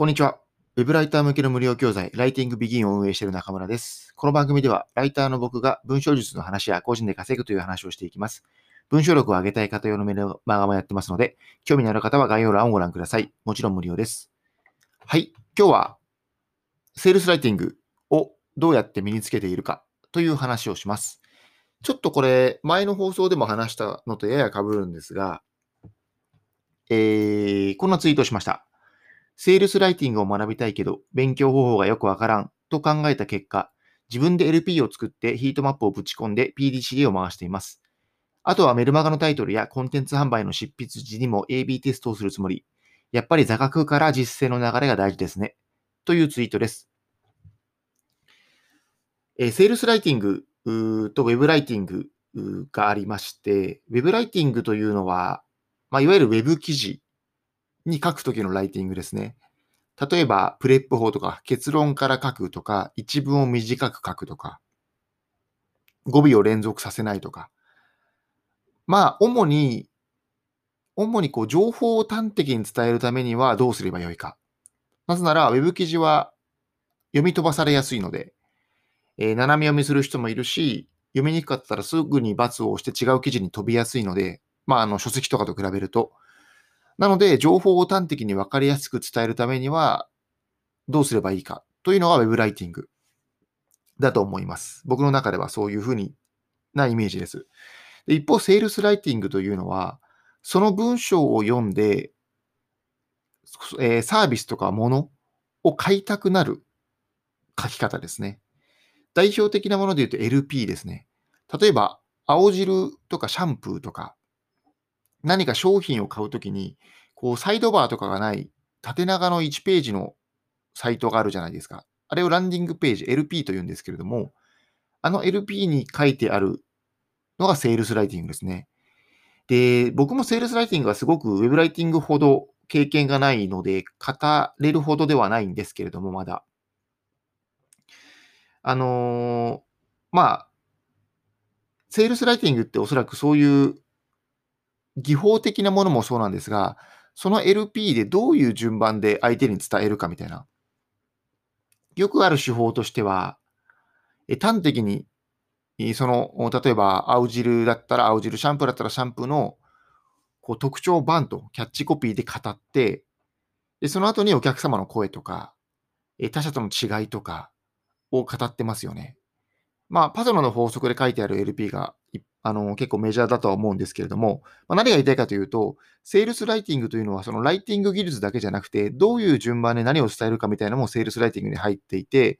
こんにちは。ウェブライター向けの無料教材、ライティングビギンを運営している中村です。この番組では、ライターの僕が文章術の話や個人で稼ぐという話をしていきます。文章力を上げたい方用のメールマガもやってますので、興味のある方は概要欄をご覧ください。もちろん無料です。はい。今日は、セールスライティングをどうやって身につけているかという話をします。ちょっとこれ、前の放送でも話したのとやや被るんですが、えー、こんなツイートしました。セールスライティングを学びたいけど、勉強方法がよくわからんと考えた結果、自分で LP を作ってヒートマップをぶち込んで PDCA を回しています。あとはメルマガのタイトルやコンテンツ販売の執筆時にも AB テストをするつもり。やっぱり座学から実践の流れが大事ですね。というツイートです。え、セールスライティングとウェブライティングがありまして、ウェブライティングというのは、まあ、いわゆるウェブ記事に書くときのライティングですね。例えば、プレップ法とか、結論から書くとか、一文を短く書くとか、語尾を連続させないとか。まあ、主に、主にこう、情報を端的に伝えるためにはどうすればよいか。なぜなら、ウェブ記事は読み飛ばされやすいので、えー、斜め読みする人もいるし、読みにくかったらすぐに×を押して違う記事に飛びやすいので、まあ、あの、書籍とかと比べると、なので、情報を端的に分かりやすく伝えるためには、どうすればいいかというのが Web ライティングだと思います。僕の中ではそういうふうになイメージです。で一方、セールスライティングというのは、その文章を読んで、えー、サービスとかものを買いたくなる書き方ですね。代表的なもので言うと LP ですね。例えば、青汁とかシャンプーとか、何か商品を買うときに、こう、サイドバーとかがない縦長の1ページのサイトがあるじゃないですか。あれをランディングページ、LP と言うんですけれども、あの LP に書いてあるのがセールスライティングですね。で、僕もセールスライティングはすごくウェブライティングほど経験がないので、語れるほどではないんですけれども、まだ。あのー、まあ、セールスライティングっておそらくそういう技法的なものもそうなんですが、その LP でどういう順番で相手に伝えるかみたいな。よくある手法としては、え端的に、その、例えば、青汁だったら青汁、シャンプーだったらシャンプーのこう特徴バンとキャッチコピーで語って、でその後にお客様の声とか、他者との違いとかを語ってますよね。まあ、パソナの法則で書いてある LP があの、結構メジャーだとは思うんですけれども、まあ、何が言いたいかというと、セールスライティングというのは、そのライティング技術だけじゃなくて、どういう順番で何を伝えるかみたいなのもセールスライティングに入っていて、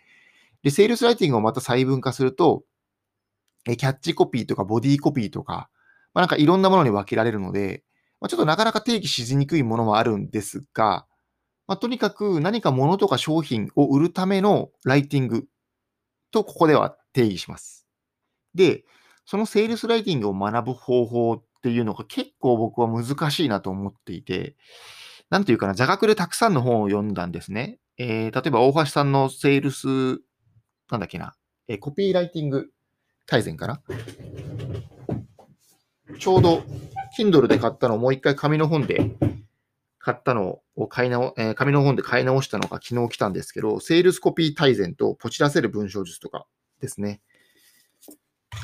で、セールスライティングをまた細分化すると、えキャッチコピーとかボディコピーとか、まあ、なんかいろんなものに分けられるので、まあ、ちょっとなかなか定義しにくいものはあるんですが、まあ、とにかく何か物とか商品を売るためのライティングとここでは定義します。で、そのセールスライティングを学ぶ方法っていうのが結構僕は難しいなと思っていて、なんていうかな、座学でたくさんの本を読んだんですね。えー、例えば大橋さんのセールス、なんだっけな、えー、コピーライティング大全かな？ちょうど Kindle で買ったのをもう一回紙の本で買ったのを買い直、えー、紙の本で買い直したのが昨日来たんですけど、セールスコピー大全とポチらせる文章術とかですね。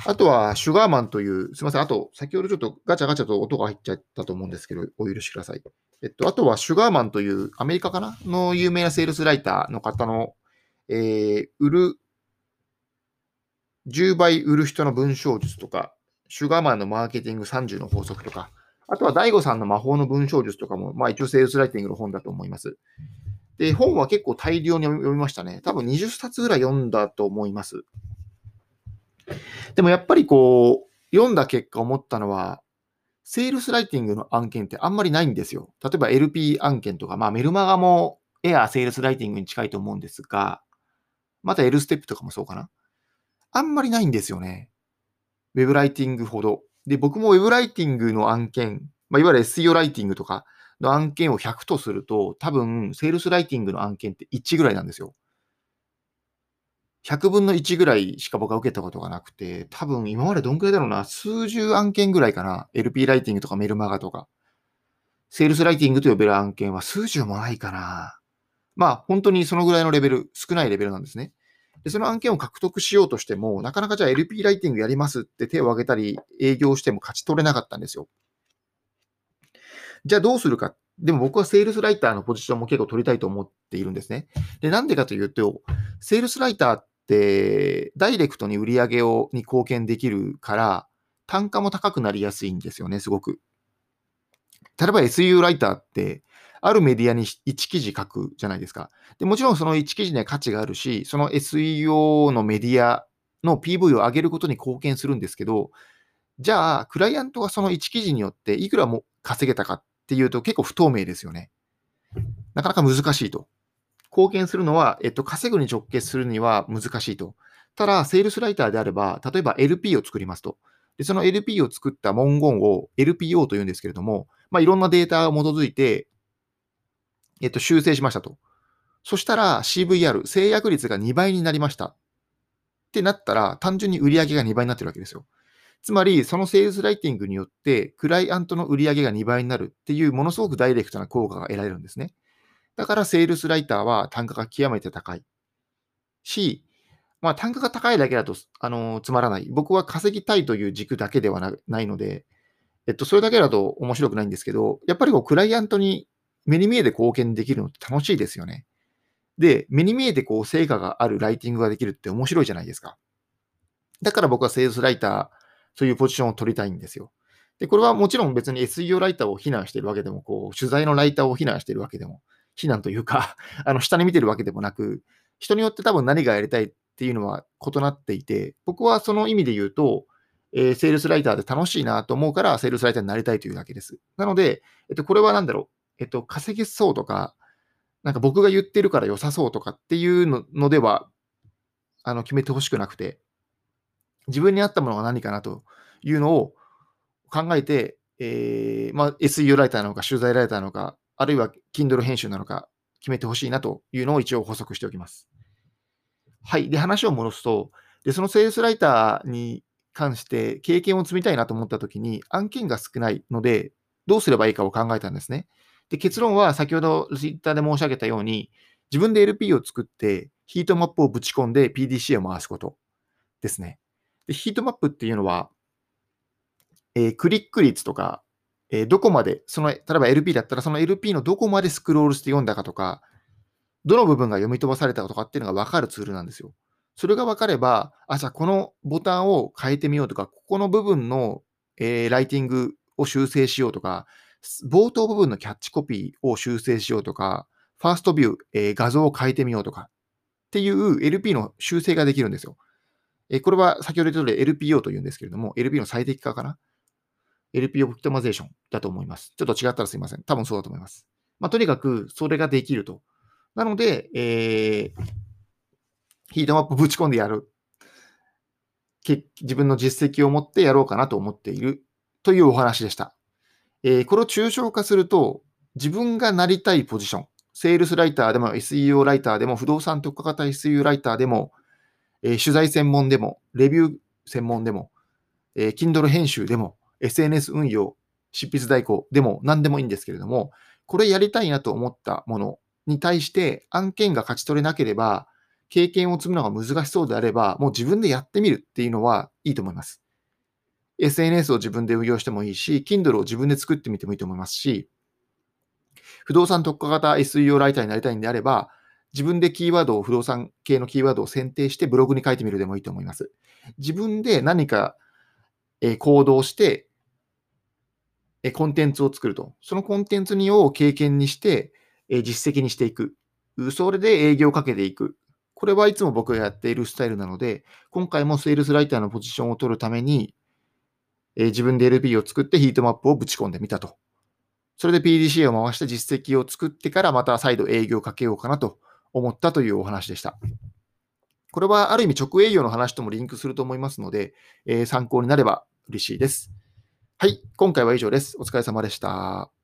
あとは、シュガーマンという、すみません。あと、先ほどちょっとガチャガチャと音が入っちゃったと思うんですけど、お許しください。えっと、あとは、シュガーマンという、アメリカかなの有名なセールスライターの方の、えー、売る、10倍売る人の文章術とか、シュガーマンのマーケティング30の法則とか、あとは、大悟さんの魔法の文章術とかも、まあ一応セールスライティングの本だと思います。で、本は結構大量に読みましたね。多分20冊ぐらい読んだと思います。でもやっぱりこう、読んだ結果思ったのは、セールスライティングの案件ってあんまりないんですよ。例えば LP 案件とか、まあメルマガもエアーセールスライティングに近いと思うんですが、また L ステップとかもそうかな。あんまりないんですよね。ウェブライティングほど。で、僕もウェブライティングの案件、まあ、いわゆる SEO ライティングとかの案件を100とすると、多分、セールスライティングの案件って1ぐらいなんですよ。100分の1ぐらいしか僕は受けたことがなくて、多分今までどんくらいだろうな、数十案件ぐらいかな。LP ライティングとかメルマガとか。セールスライティングと呼べる案件は数十もないかな。まあ、本当にそのぐらいのレベル、少ないレベルなんですね。で、その案件を獲得しようとしても、なかなかじゃあ LP ライティングやりますって手を挙げたり、営業しても勝ち取れなかったんですよ。じゃあどうするか。でも僕はセールスライターのポジションも結構取りたいと思っているんですね。で、なんでかというと、セールスライターってダイレクトに売り上げをに貢献できるから、単価も高くなりやすいんですよね、すごく。例えば SU ライターって、あるメディアに1記事書くじゃないですか。でもちろんその1記事には価値があるし、その SEO のメディアの PV を上げることに貢献するんですけど、じゃあ、クライアントがその1記事によっていくらも稼げたかっていうと結構不透明ですよね。なかなか難しいと。貢献するのは、えっと、稼ぐに直結するには難しいと。ただ、セールスライターであれば、例えば LP を作りますと。で、その LP を作った文言を LPO というんですけれども、まあ、いろんなデータを基づいて、えっと、修正しましたと。そしたら CVR、制約率が2倍になりました。ってなったら、単純に売り上げが2倍になってるわけですよ。つまり、そのセールスライティングによって、クライアントの売り上げが2倍になるっていう、ものすごくダイレクトな効果が得られるんですね。だから、セールスライターは単価が極めて高い。し、まあ、単価が高いだけだと、あの、つまらない。僕は稼ぎたいという軸だけではないので、えっと、それだけだと面白くないんですけど、やっぱりこう、クライアントに目に見えて貢献できるのって楽しいですよね。で、目に見えてこう、成果があるライティングができるって面白いじゃないですか。だから僕はセールスライター、そういうポジションを取りたいんですよ。で、これはもちろん別に SEO ライターを非難しているわけでも、こう、取材のライターを非難しているわけでも、非難というか あの、下に見てるわけでもなく、人によって多分何がやりたいっていうのは異なっていて、僕はその意味で言うと、えー、セールスライターで楽しいなと思うから、セールスライターになりたいというだけです。なので、えっと、これは何だろう、えっと、稼げそうとか、なんか僕が言ってるから良さそうとかっていうのでは、あの、決めてほしくなくて、自分に合ったものが何かなというのを考えて、えー、まあ、SEO ライターなのか、取材ライターなのか、あるいは Kindle 編集なのか、決めてほしいなというのを一応補足しておきます。はい。で、話を戻すと、で、そのセールスライターに関して経験を積みたいなと思ったときに、案件が少ないので、どうすればいいかを考えたんですね。で、結論は先ほど Twitter で申し上げたように、自分で LP を作って、ヒートマップをぶち込んで PDC を回すことですね。で、ヒートマップっていうのは、えー、クリック率とか、えー、どこまで、その、例えば LP だったら、その LP のどこまでスクロールして読んだかとか、どの部分が読み飛ばされたかとかっていうのが分かるツールなんですよ。それが分かれば、あ、じゃあこのボタンを変えてみようとか、ここの部分の、えー、ライティングを修正しようとか、冒頭部分のキャッチコピーを修正しようとか、ファーストビュー、えー、画像を変えてみようとかっていう LP の修正ができるんですよ。えー、これは先ほど言った通り LPO というんですけれども、LP の最適化かな ?LP オプティマゼーションだと思います。ちょっと違ったらすいません。多分そうだと思います。まあ、とにかくそれができると。なので、えー、ヒートマップぶち込んでやる。自分の実績を持ってやろうかなと思っているというお話でした。えー、これを抽象化すると、自分がなりたいポジション、セールスライターでも SEO ライターでも不動産特化型 SEO ライターでも、えー、取材専門でも、レビュー専門でも、えー、Kindle 編集でも、SNS 運用、執筆代行でも何でもいいんですけれども、これやりたいなと思ったものに対して案件が勝ち取れなければ、経験を積むのが難しそうであれば、もう自分でやってみるっていうのはいいと思います。SNS を自分で運用してもいいし、Kindle を自分で作ってみてもいいと思いますし、不動産特化型 SEO ライターになりたいんであれば、自分でキーワードを、不動産系のキーワードを選定してブログに書いてみるでもいいと思います。自分で何か、行動して、えコンテンツを作ると。そのコンテンツにを経験にして、え実績にしていく。それで営業をかけていく。これはいつも僕がやっているスタイルなので、今回もセールスライターのポジションを取るために、え自分で LP を作ってヒートマップをぶち込んでみたと。それで PDCA を回して実績を作ってからまた再度営業をかけようかなと思ったというお話でした。これはある意味直営業の話ともリンクすると思いますので、え、参考になれば嬉しいです。はい、今回は以上です。お疲れ様でした。